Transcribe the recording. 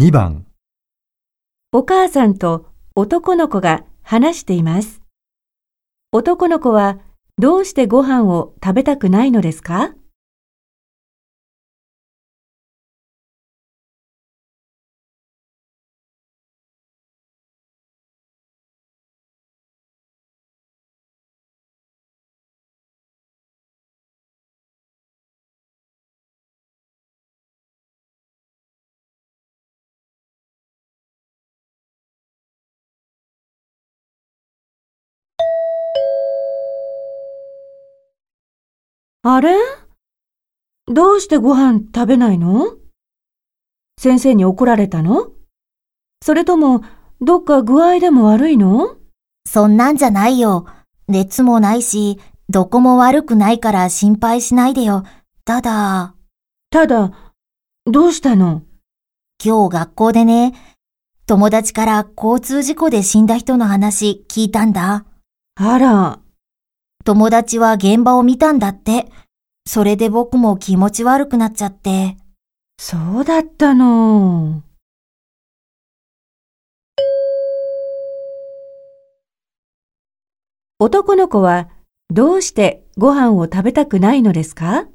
2番、お母さんと男の子が話しています。男の子はどうしてご飯を食べたくないのですか？あれ？どうしてご飯食べないの？先生に怒られたの？それともどっか具合でも悪いの？そんなんじゃないよ。熱もないし、どこも悪くないから心配しないでよ。ただ、ただ、どうしたの？今日学校でね、友達から交通事故で死んだ人の話聞いたんだ。あら、友達は現場を見たんだって。それで僕も気持ち悪くなっちゃって。そうだったの。男の子はどうしてご飯を食べたくないのですか？